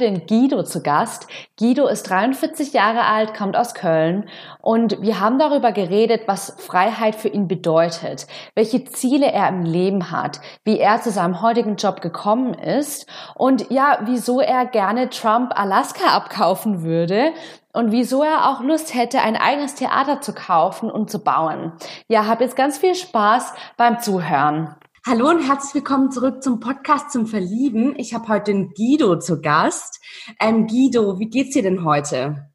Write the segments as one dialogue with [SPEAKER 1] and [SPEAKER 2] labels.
[SPEAKER 1] Den Guido zu Gast. Guido ist 43 Jahre alt, kommt aus Köln und wir haben darüber geredet, was Freiheit für ihn bedeutet, welche Ziele er im Leben hat, wie er zu seinem heutigen Job gekommen ist und ja, wieso er gerne Trump Alaska abkaufen würde und wieso er auch Lust hätte, ein eigenes Theater zu kaufen und zu bauen. Ja, hab jetzt ganz viel Spaß beim Zuhören. Hallo und herzlich willkommen zurück zum Podcast zum Verlieben. Ich habe heute den Guido zu Gast. Ähm, Guido, wie geht's dir denn heute?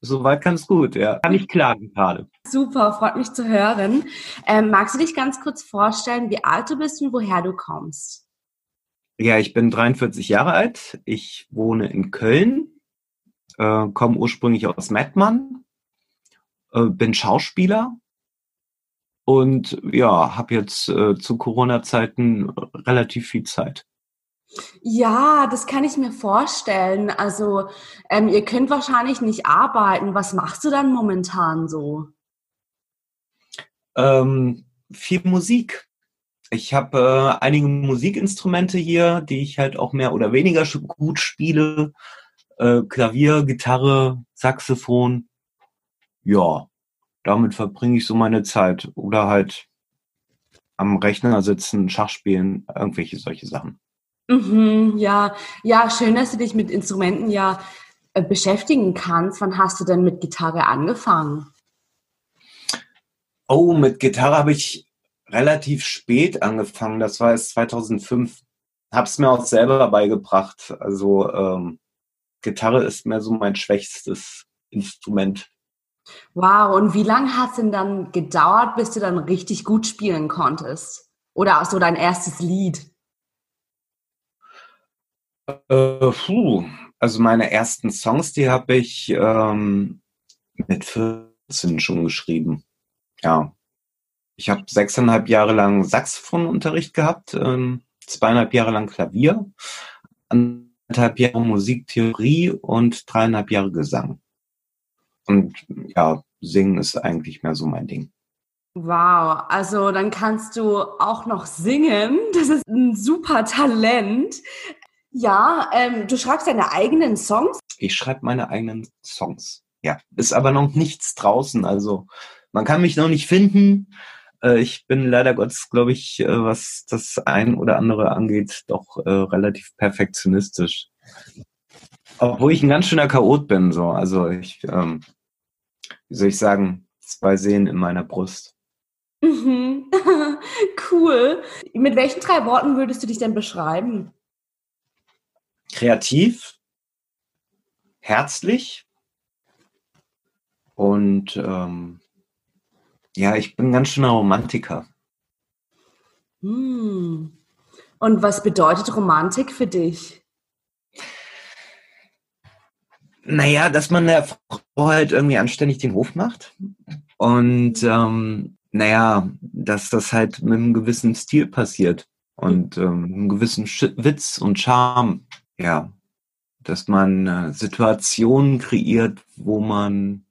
[SPEAKER 2] Soweit ganz gut, ja. Kann ich klagen gerade.
[SPEAKER 1] Super, freut mich zu hören. Ähm, magst du dich ganz kurz vorstellen, wie alt du bist und woher du kommst?
[SPEAKER 2] Ja, ich bin 43 Jahre alt. Ich wohne in Köln, äh, komme ursprünglich aus Mettmann, äh, bin Schauspieler und ja, habe jetzt äh, zu Corona-Zeiten relativ viel Zeit.
[SPEAKER 1] Ja, das kann ich mir vorstellen. Also ähm, ihr könnt wahrscheinlich nicht arbeiten. Was machst du dann momentan so?
[SPEAKER 2] Ähm, viel Musik. Ich habe äh, einige Musikinstrumente hier, die ich halt auch mehr oder weniger gut spiele. Äh, Klavier, Gitarre, Saxophon. Ja, damit verbringe ich so meine Zeit. Oder halt am Rechner sitzen, Schach spielen, irgendwelche solche Sachen.
[SPEAKER 1] Mhm, ja, ja, schön, dass du dich mit Instrumenten ja äh, beschäftigen kannst. Wann hast du denn mit Gitarre angefangen?
[SPEAKER 2] Oh, mit Gitarre habe ich relativ spät angefangen. Das war erst 2005. Hab's mir auch selber beigebracht. Also ähm, Gitarre ist mehr so mein schwächstes Instrument.
[SPEAKER 1] Wow, und wie lange hat es denn dann gedauert, bis du dann richtig gut spielen konntest? Oder so dein erstes Lied?
[SPEAKER 2] Äh, puh, also meine ersten Songs, die habe ich ähm, mit 14 schon geschrieben. Ja. Ich habe sechseinhalb Jahre lang Saxophonunterricht gehabt, ähm, zweieinhalb Jahre lang Klavier, anderthalb Jahre Musiktheorie und dreieinhalb Jahre Gesang. Und ja, singen ist eigentlich mehr so mein Ding.
[SPEAKER 1] Wow, also dann kannst du auch noch singen. Das ist ein super Talent. Ja, ähm, du schreibst deine eigenen Songs?
[SPEAKER 2] Ich schreibe meine eigenen Songs. Ja, ist aber noch nichts draußen. Also man kann mich noch nicht finden. Äh, ich bin leider Gottes, glaube ich, äh, was das ein oder andere angeht, doch äh, relativ perfektionistisch. Obwohl ich ein ganz schöner Chaot bin, so. Also ich ähm, wie soll ich sagen, zwei Seen in meiner Brust.
[SPEAKER 1] Mhm. cool. Mit welchen drei Worten würdest du dich denn beschreiben?
[SPEAKER 2] Kreativ, herzlich und ähm, ja, ich bin ganz schöner Romantiker.
[SPEAKER 1] Hm. Und was bedeutet Romantik für dich?
[SPEAKER 2] Naja, dass man der Frau halt irgendwie anständig den Hof macht. Und ähm, naja, dass das halt mit einem gewissen Stil passiert und ähm, einem gewissen Sch Witz und Charme. Ja, dass man äh, Situationen kreiert, wo man,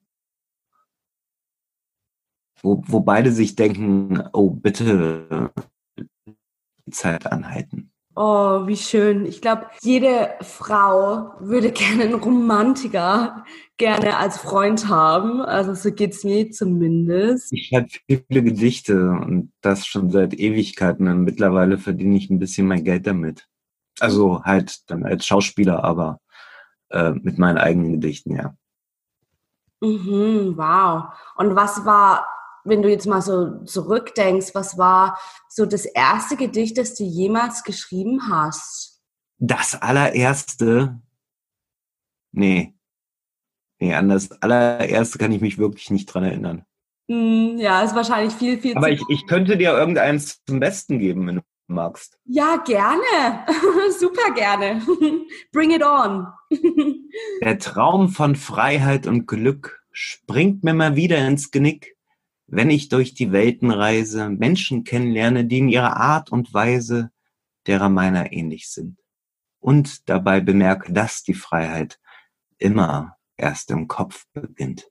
[SPEAKER 2] wo, wo beide sich denken, oh, bitte die Zeit anhalten.
[SPEAKER 1] Oh, wie schön. Ich glaube, jede Frau würde gerne einen Romantiker gerne als Freund haben. Also so geht's mir zumindest.
[SPEAKER 2] Ich schreibe viele Gedichte und das schon seit Ewigkeiten. Und mittlerweile verdiene ich ein bisschen mein Geld damit. Also halt dann als Schauspieler, aber äh, mit meinen eigenen Gedichten, ja.
[SPEAKER 1] Mhm, wow. Und was war wenn du jetzt mal so zurückdenkst, was war so das erste Gedicht, das du jemals geschrieben hast?
[SPEAKER 2] Das allererste? Nee. Nee, an das allererste kann ich mich wirklich nicht dran erinnern.
[SPEAKER 1] Mm, ja, ist wahrscheinlich viel, viel
[SPEAKER 2] Aber ich, ich könnte dir irgendeins zum Besten geben, wenn du magst.
[SPEAKER 1] Ja, gerne. Super gerne. Bring it on.
[SPEAKER 2] Der Traum von Freiheit und Glück springt mir mal wieder ins Genick wenn ich durch die Welten reise, Menschen kennenlerne, die in ihrer Art und Weise derer meiner ähnlich sind. und dabei bemerke, dass die Freiheit immer erst im Kopf beginnt.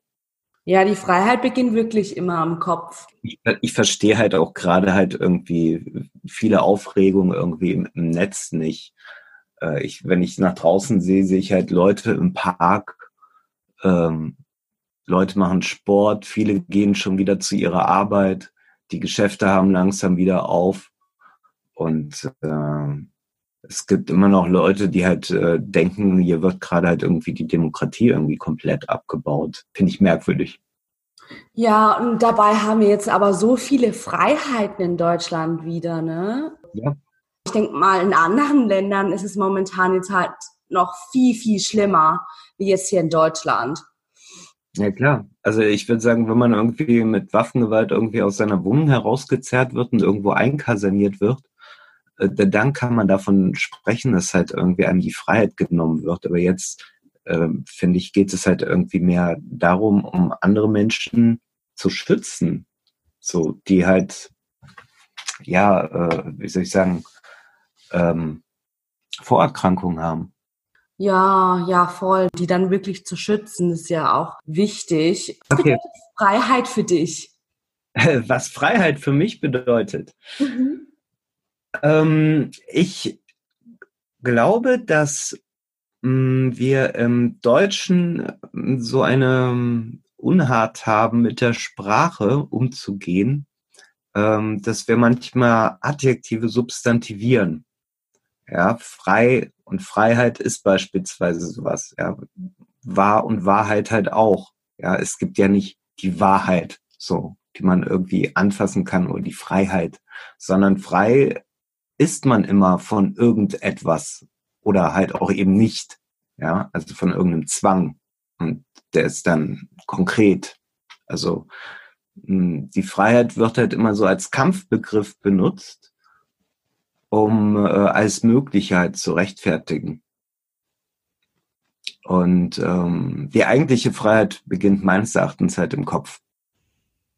[SPEAKER 1] Ja, die Freiheit beginnt wirklich immer am Kopf.
[SPEAKER 2] Ich, ich verstehe halt auch gerade halt irgendwie viele Aufregungen irgendwie im, im Netz nicht. Äh, ich, wenn ich nach draußen sehe, sehe ich halt Leute im Park, ähm, Leute machen Sport, viele gehen schon wieder zu ihrer Arbeit, die Geschäfte haben langsam wieder auf und äh, es gibt immer noch Leute, die halt äh, denken, hier wird gerade halt irgendwie die Demokratie irgendwie komplett abgebaut. Finde ich merkwürdig.
[SPEAKER 1] Ja, und dabei haben wir jetzt aber so viele Freiheiten in Deutschland wieder, ne? Ja. Ich denke mal, in anderen Ländern ist es momentan jetzt halt noch viel, viel schlimmer, wie jetzt hier in Deutschland.
[SPEAKER 2] Ja, klar. Also ich würde sagen, wenn man irgendwie mit Waffengewalt irgendwie aus seiner Wohnung herausgezerrt wird und irgendwo einkaserniert wird, äh, dann kann man davon sprechen, dass halt irgendwie einem die Freiheit genommen wird. Aber jetzt, äh, finde ich, geht es halt irgendwie mehr darum, um andere Menschen zu schützen. So, die halt, ja, äh, wie soll ich sagen, ähm, Vorerkrankungen haben.
[SPEAKER 1] Ja, ja, voll. Die dann wirklich zu schützen, ist ja auch wichtig. Was okay. bedeutet Freiheit für dich?
[SPEAKER 2] Was Freiheit für mich bedeutet? Mhm. Ähm, ich glaube, dass mh, hm, wir im Deutschen hm, so eine hm, Unart haben, mit der Sprache umzugehen, ähm, dass wir manchmal Adjektive substantivieren. Ja, frei und Freiheit ist beispielsweise sowas. Ja, Wahr und Wahrheit halt auch. Ja, es gibt ja nicht die Wahrheit, so, die man irgendwie anfassen kann oder die Freiheit, sondern frei ist man immer von irgendetwas oder halt auch eben nicht. Ja, also von irgendeinem Zwang. Und der ist dann konkret. Also hm, die Freiheit wird halt immer so als Kampfbegriff benutzt, um äh, als Möglichkeit zu rechtfertigen. Und ähm, die eigentliche Freiheit beginnt meines Erachtens halt im Kopf.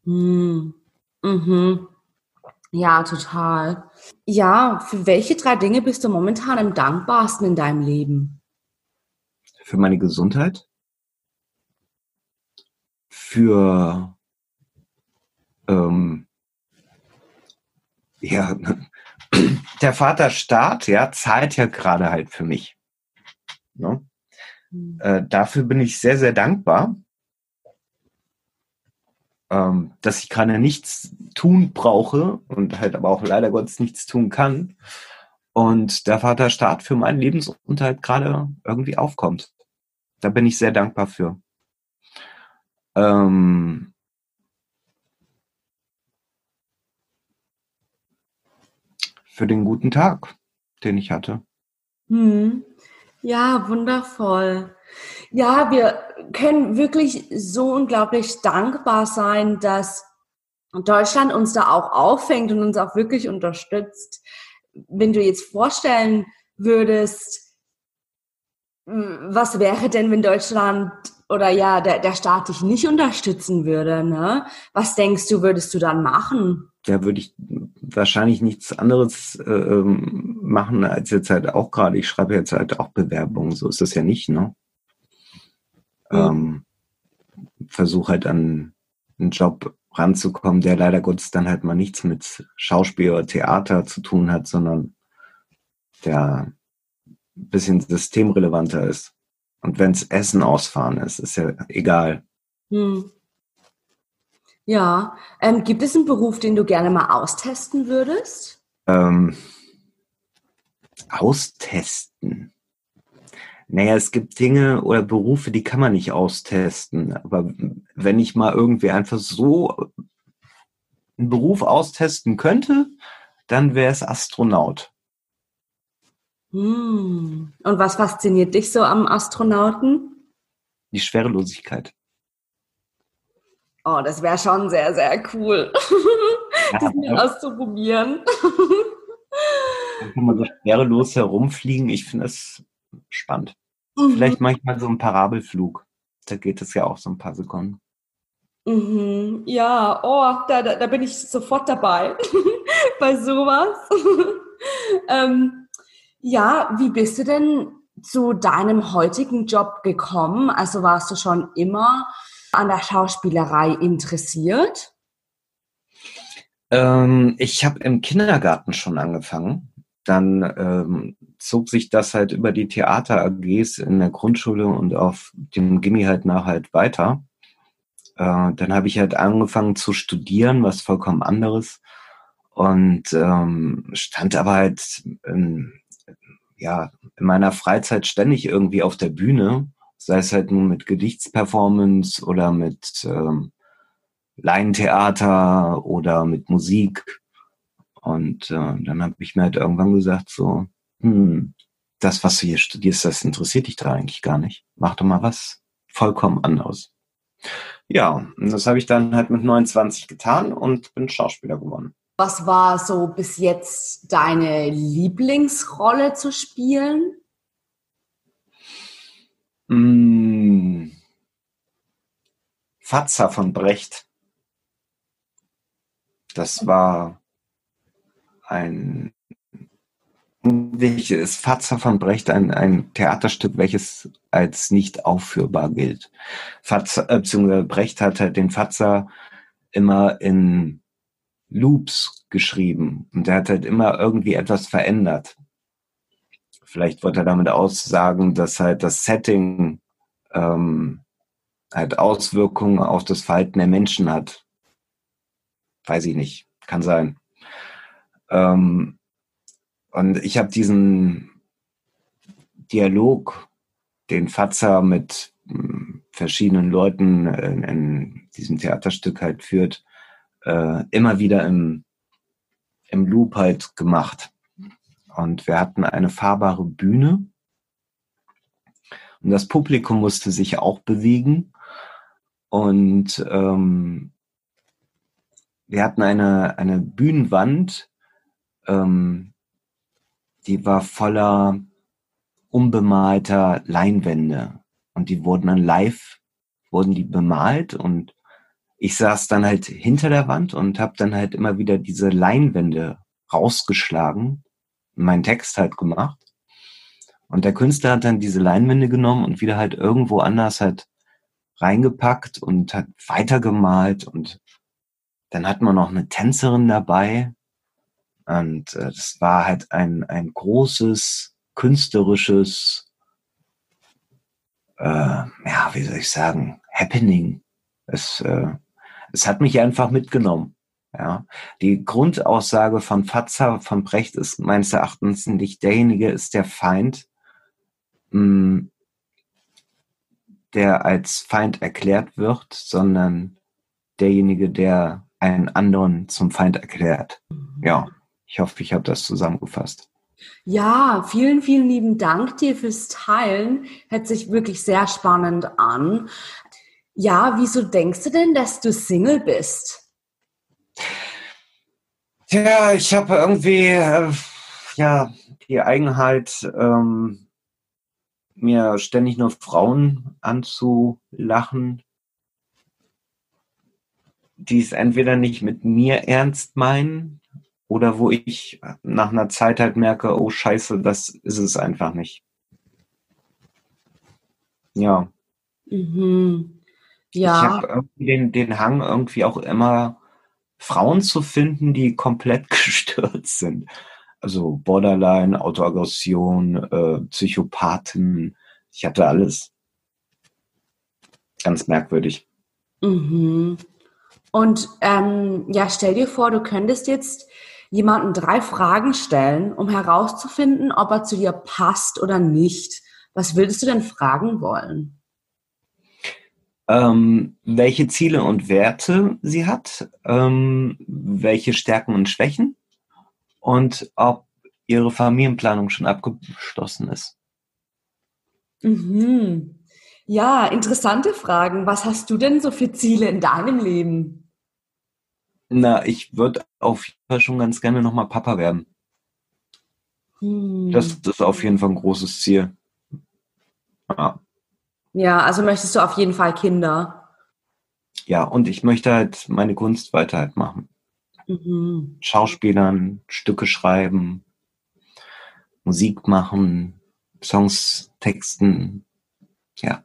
[SPEAKER 1] Hm. Mhm. Ja, total. Ja, für welche drei Dinge bist du momentan am dankbarsten in deinem Leben?
[SPEAKER 2] Für meine Gesundheit, für ähm, ja, der Vaterstaat, ja, zahlt ja gerade halt für mich. Ne? Mhm. Äh, dafür bin ich sehr, sehr dankbar ähm, dass ich gerade nichts tun brauche und halt aber auch leider Gottes nichts tun kann. Und der Vaterstaat für meinen Lebensunterhalt gerade irgendwie aufkommt. Da bin ich sehr dankbar für. Ähm, für den guten Tag, den ich hatte.
[SPEAKER 1] Hm. Ja, wundervoll. Ja, wir können wirklich so unglaublich dankbar sein, dass Deutschland uns da auch auffängt und uns auch wirklich unterstützt. Wenn du jetzt vorstellen würdest, was wäre denn, wenn Deutschland oder ja, der, der Staat dich nicht unterstützen würde, ne? Was denkst du, würdest du dann machen?
[SPEAKER 2] Ja, würde ich wahrscheinlich nichts anderes äh, ähm, machen als jetzt halt auch gerade. Ich schreibe jetzt halt auch Bewerbungen, so ist das ja nicht, ne? ähm, versuche halt an einen Job ranzukommen, der leider Gottes dann halt mal nichts mit Schauspiel oder Theater zu tun hat, sondern der ein bisschen systemrelevanter ist. Und wenn es Essen ausfahren ist, ist ja egal. Hm.
[SPEAKER 1] Ja, ähm, gibt es einen Beruf, den du gerne mal austesten würdest?
[SPEAKER 2] Ähm, austesten. Naja, es gibt Dinge oder Berufe, die kann man nicht austesten. Aber wenn ich mal irgendwie einfach so einen Beruf austesten könnte, dann wäre es Astronaut.
[SPEAKER 1] Hm. Und was fasziniert dich so am Astronauten?
[SPEAKER 2] Die Schwerelosigkeit.
[SPEAKER 1] Oh, das wäre schon sehr, sehr cool, ja, das mal auszuprobieren.
[SPEAKER 2] Dann kann man so schwerelos herumfliegen. Ich finde das spannend. Mhm. Vielleicht manchmal so ein Parabelflug. Da geht es ja auch so ein paar Sekunden.
[SPEAKER 1] Mhm. Ja, oh, da, da, da, bin ich sofort dabei bei sowas. ähm, Ja, wie bist du denn zu deinem heutigen Job gekommen? Also warst du schon immer an der Schauspielerei interessiert?
[SPEAKER 2] Ähm, ich habe im Kindergarten schon angefangen. Dann ähm, zog sich das halt über die Theater-AGs in der Grundschule und auf dem Gimmi halt nach halt weiter. Äh, dann habe ich halt angefangen zu studieren, was vollkommen anderes. Und ähm, stand aber halt in, ja, in meiner Freizeit ständig irgendwie auf der Bühne, sei es halt nur mit Gedichtsperformance oder mit ähm, Laientheater oder mit Musik. Und äh, dann habe ich mir halt irgendwann gesagt, so, hm, das, was du hier studierst, das interessiert dich da eigentlich gar nicht. Mach doch mal was vollkommen anderes. Ja, und das habe ich dann halt mit 29 getan und bin Schauspieler geworden.
[SPEAKER 1] Was war so bis jetzt deine Lieblingsrolle zu spielen?
[SPEAKER 2] Mmh. Fatzer von Brecht. Das war ein welches Fatzer von Brecht ein, ein Theaterstück, welches als nicht aufführbar gilt. Fatzer, äh, Brecht hat halt den Fatzer immer in Loops geschrieben und der hat halt immer irgendwie etwas verändert. Vielleicht wollte er damit aussagen, dass halt das Setting ähm, halt Auswirkungen auf das Verhalten der Menschen hat. Weiß ich nicht, kann sein. Ähm, und ich habe diesen Dialog, den Fatzer mit hm, verschiedenen Leuten in, in diesem Theaterstück halt führt, äh, immer wieder im, im Loop halt gemacht. Und wir hatten eine fahrbare Bühne. Und das Publikum musste sich auch bewegen. Und ähm, wir hatten eine, eine Bühnenwand, ähm, die war voller unbemalter Leinwände. Und die wurden dann live, wurden die bemalt und ich saß dann halt hinter der Wand und habe dann halt immer wieder diese Leinwände rausgeschlagen, meinen Text halt gemacht. Und der Künstler hat dann diese Leinwände genommen und wieder halt irgendwo anders halt reingepackt und hat weitergemalt und dann hat man noch eine Tänzerin dabei und äh, das war halt ein, ein großes künstlerisches, äh, ja, wie soll ich sagen, Happening. Es, äh, es hat mich einfach mitgenommen. Ja, die Grundaussage von Fatzer von Brecht ist meines Erachtens nicht derjenige ist der Feind, mh, hm, der als Feind erklärt wird, sondern derjenige, der einen anderen zum Feind erklärt. Ja, ich hoffe, ich habe das zusammengefasst.
[SPEAKER 1] Ja, vielen, vielen lieben Dank dir fürs Teilen. Hört sich wirklich sehr spannend an. Ja, wieso denkst du denn, dass du Single bist?
[SPEAKER 2] Ja, ich habe irgendwie äh, ja die Eigenheit, ähm, mir ständig nur Frauen anzulachen, die es entweder nicht mit mir ernst meinen oder wo ich nach einer Zeit halt merke, oh Scheiße, das ist es einfach nicht. Ja. Mhm. Ja. Ich habe irgendwie den, den Hang, irgendwie auch immer Frauen zu finden, die komplett gestört sind. Also Borderline, Autoaggression, äh, Psychopathen. Ich hatte alles. Ganz merkwürdig.
[SPEAKER 1] Mhm. Und ähm, ja, stell dir vor, du könntest jetzt jemanden drei Fragen stellen, um herauszufinden, ob er zu dir passt oder nicht. Was würdest du denn fragen wollen?
[SPEAKER 2] Ähm, welche Ziele und Werte sie hat, ähm, welche Stärken und Schwächen und ob ihre Familienplanung schon abgeschlossen ist.
[SPEAKER 1] Mhm. Ja, interessante Fragen. Was hast du denn so für Ziele in deinem Leben?
[SPEAKER 2] Na, ich würde auf jeden Fall schon ganz gerne nochmal Papa werden. Hm. Das, ist auf jeden Fall ein großes Ziel.
[SPEAKER 1] Ja. Ja, also möchtest du auf jeden Fall Kinder.
[SPEAKER 2] Ja, und ich möchte halt meine Kunst weiter halt machen. Mhm. Schauspielern, Stücke schreiben, Musik machen, Songs texten, ja.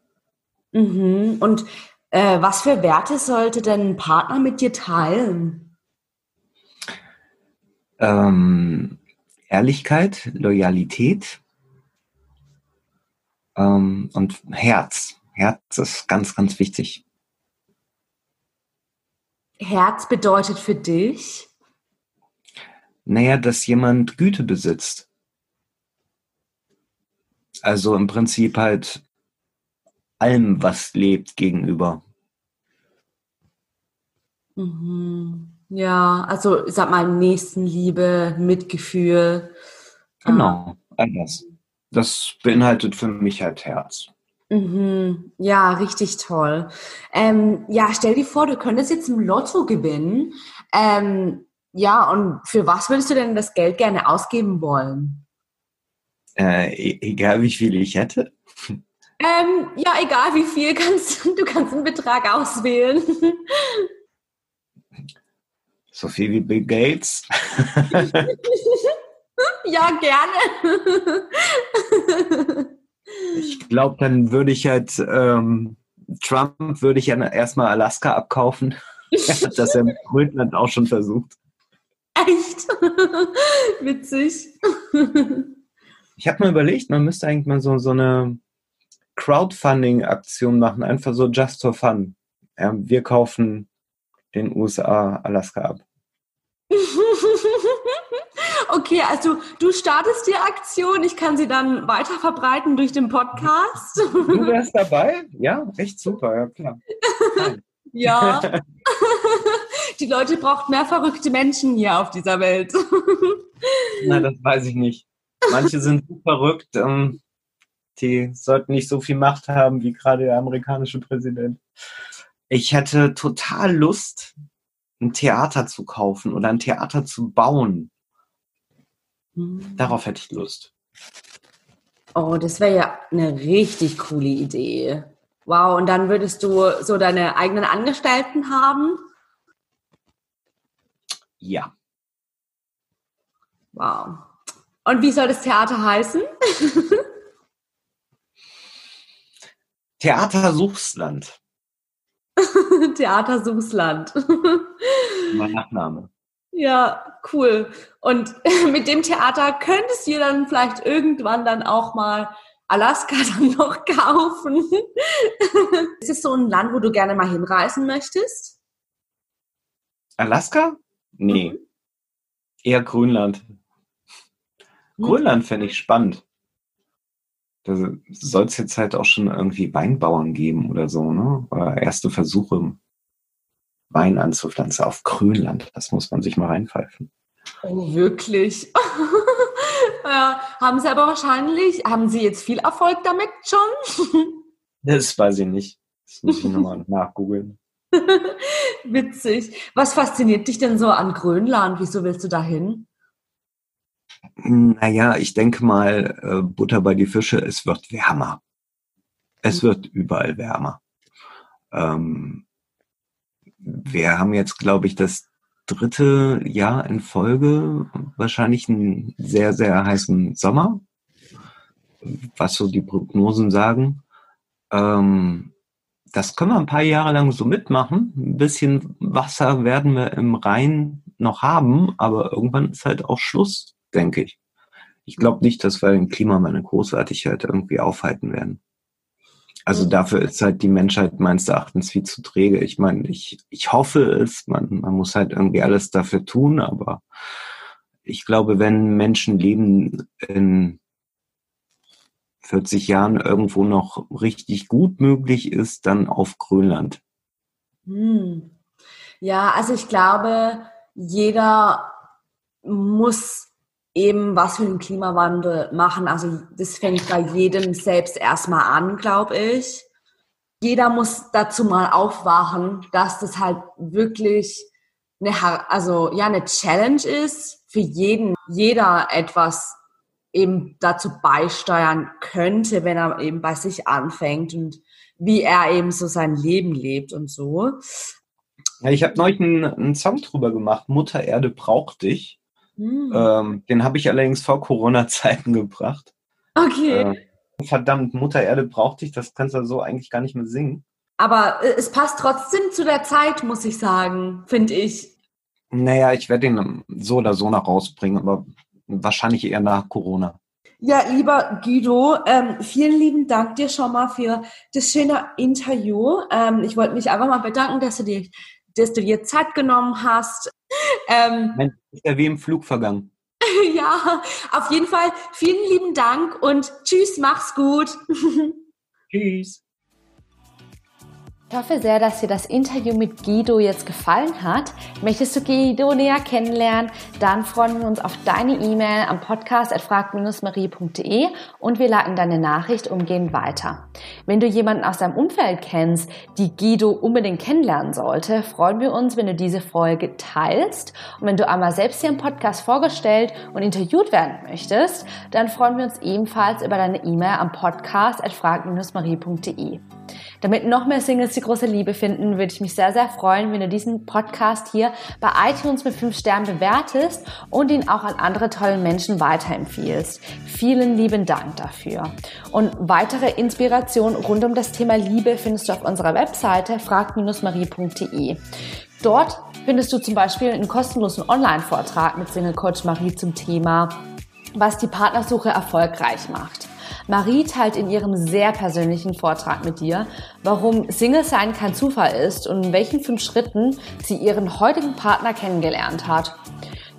[SPEAKER 1] Mhm. Und äh, was für Werte sollte denn ein Partner mit dir teilen?
[SPEAKER 2] Ähm, Ehrlichkeit, Loyalität ähm, und Herz. Herz ist ganz, ganz wichtig.
[SPEAKER 1] Herz bedeutet für dich?
[SPEAKER 2] Naja, dass jemand Güte besitzt. Also im Prinzip halt allem, was lebt, gegenüber.
[SPEAKER 1] Mhm. Ja, also ich sag mal Nächstenliebe, Mitgefühl.
[SPEAKER 2] Genau, all das. Das beinhaltet für mich halt Herz.
[SPEAKER 1] Mhm. Ja, richtig toll. Ähm, ja, stell dir vor, du könntest jetzt im Lotto gewinnen. Ähm, ja, und für was würdest du denn das Geld gerne ausgeben wollen?
[SPEAKER 2] Äh, e-, egal wie viel ich hätte.
[SPEAKER 1] Ähm, ja, egal wie viel, kannst, du kannst einen Betrag auswählen.
[SPEAKER 2] So viel wie Bill Gates.
[SPEAKER 1] ja, gerne.
[SPEAKER 2] ich glaube, dann würde ich halt ähm, Trump würde ich ja erstmal Alaska abkaufen. Er hat das ja mit Grönland auch schon versucht.
[SPEAKER 1] Echt? Witzig.
[SPEAKER 2] Ich habe mir überlegt, man müsste eigentlich mal so, so eine Crowdfunding-Aktion machen, einfach so just for fun. Ja, wir kaufen den USA Alaska ab.
[SPEAKER 1] Okay, also du startest die Aktion, ich kann sie dann weiter verbreiten durch den Podcast.
[SPEAKER 2] Du wärst dabei? Ja, echt super, ja klar.
[SPEAKER 1] ja. Die Leute braucht mehr verrückte Menschen hier auf dieser Welt.
[SPEAKER 2] Na, das weiß ich nicht. Manche sind so verrückt, ähm, die sollten nicht so viel Macht haben wie gerade der amerikanische Präsident. Ich hätte total Lust, ein Theater zu kaufen oder ein Theater zu bauen. Mhm. Darauf hätte ich Lust.
[SPEAKER 1] Oh, das wäre ja eine richtig coole Idee. Wow, und dann würdest du so deine eigenen Angestellten haben?
[SPEAKER 2] Ja.
[SPEAKER 1] Wow. Und wie soll das Theater heißen?
[SPEAKER 2] Theater Suchsland.
[SPEAKER 1] Theater Suchsland.
[SPEAKER 2] mein Nachname.
[SPEAKER 1] Ja, cool. Und mit dem Theater könntest du dann vielleicht irgendwann dann auch mal Alaska dann noch kaufen. Ist es so ein Land, wo du gerne mal hinreisen möchtest?
[SPEAKER 2] Alaska? Nee. Mhm. Eher Grönland. Mhm. Grönland fände ich spannend. Da soll es jetzt halt auch schon irgendwie Weinbauern geben oder so, ne? Oder erste Versuche, Wein anzupflanzen auf Grönland. Das muss man sich mal reinpfeifen.
[SPEAKER 1] Oh, wirklich? ja, haben Sie aber wahrscheinlich, haben Sie jetzt viel Erfolg damit schon?
[SPEAKER 2] das weiß ich nicht. Das muss ich nochmal nachgoogeln.
[SPEAKER 1] Witzig. Was fasziniert dich denn so an Grönland? Wieso willst du da hin?
[SPEAKER 2] Naja, ich denke mal, äh, Butter bei die Fische, es wird wärmer. Es mhm. wird überall wärmer. Ähm, wir haben jetzt, glaube ich, das dritte Jahr in Folge wahrscheinlich einen sehr, sehr heißen Sommer, was so die Prognosen sagen. Ähm, das können wir ein paar Jahre lang so mitmachen. Ein bisschen Wasser werden wir im Rhein noch haben, aber irgendwann ist halt auch Schluss denke ich. Ich glaube nicht, dass wir den Klimawandel großartig halt irgendwie aufhalten werden. Also dafür ist halt die Menschheit meines Erachtens viel zu träge. Ich meine, ich, ich hoffe es, man, man muss halt irgendwie alles dafür tun, aber ich glaube, wenn Menschenleben in 40 Jahren irgendwo noch richtig gut möglich ist, dann auf Grönland.
[SPEAKER 1] Hm. Ja, also ich glaube, jeder muss eben was für den Klimawandel machen. Also das fängt bei jedem selbst erstmal an, glaube ich. Jeder muss dazu mal aufwachen, dass das halt wirklich eine, also ja, eine Challenge ist, für jeden, jeder etwas eben dazu beisteuern könnte, wenn er eben bei sich anfängt und wie er eben so sein Leben lebt und so.
[SPEAKER 2] Ja, ich habe neulich einen, einen Song drüber gemacht, Mutter Erde braucht dich. Mhm. Ähm, den habe ich allerdings vor Corona-Zeiten gebracht.
[SPEAKER 1] Okay.
[SPEAKER 2] Äh, verdammt, Mutter Erde braucht dich, das kannst du so eigentlich gar nicht mehr singen.
[SPEAKER 1] Aber äh, es passt trotzdem zu der Zeit, muss ich sagen, finde ich.
[SPEAKER 2] Naja, ich werde ihn so oder so noch rausbringen, aber wahrscheinlich eher nach Corona.
[SPEAKER 1] Ja, lieber Guido, ähm, vielen lieben Dank dir schon mal für das schöne Interview. Ähm, ich wollte mich einfach mal bedanken, dass du dir, dass du dir Zeit genommen hast.
[SPEAKER 2] Ähm, Mensch, ist ja wie im Flug vergangen.
[SPEAKER 1] ja, auf jeden Fall vielen lieben Dank und tschüss, mach's gut.
[SPEAKER 2] tschüss.
[SPEAKER 1] Ich hoffe sehr, dass dir das Interview mit Guido jetzt gefallen hat. Möchtest du Guido näher kennenlernen? Dann freuen wir uns auf deine E-Mail am podcast.frag-marie.de und wir leiten deine Nachricht umgehend weiter. Wenn du jemanden aus deinem Umfeld kennst, die Guido unbedingt kennenlernen sollte, freuen wir uns, wenn du diese Folge teilst. Und wenn du einmal selbst hier im Podcast vorgestellt und interviewt werden möchtest, dann freuen wir uns ebenfalls über deine E-Mail am podcast.frag-marie.de. Damit noch mehr Singles die große Liebe finden, würde ich mich sehr, sehr freuen, wenn du diesen Podcast hier bei iTunes mit 5 Sternen bewertest und ihn auch an andere tolle Menschen weiterempfiehlst. Vielen lieben Dank dafür. Und weitere Inspiration rund um das Thema Liebe findest du auf unserer Webseite frag-marie.de. Dort findest du zum Beispiel einen kostenlosen Online-Vortrag mit Single Coach Marie zum Thema, was die Partnersuche erfolgreich macht. Marie teilt in ihrem sehr persönlichen Vortrag mit dir, warum Single sein kein Zufall ist und in welchen fünf Schritten sie ihren heutigen Partner kennengelernt hat.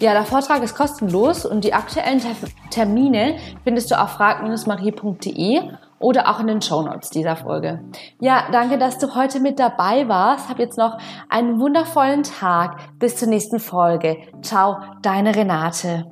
[SPEAKER 1] Ja, der Vortrag ist kostenlos und die aktuellen Termine findest du auf frag-marie.de oder auch in den Shownotes dieser Folge. Ja, danke, dass du heute mit dabei warst. Hab jetzt noch einen wundervollen Tag. Bis zur nächsten Folge. Ciao, deine Renate.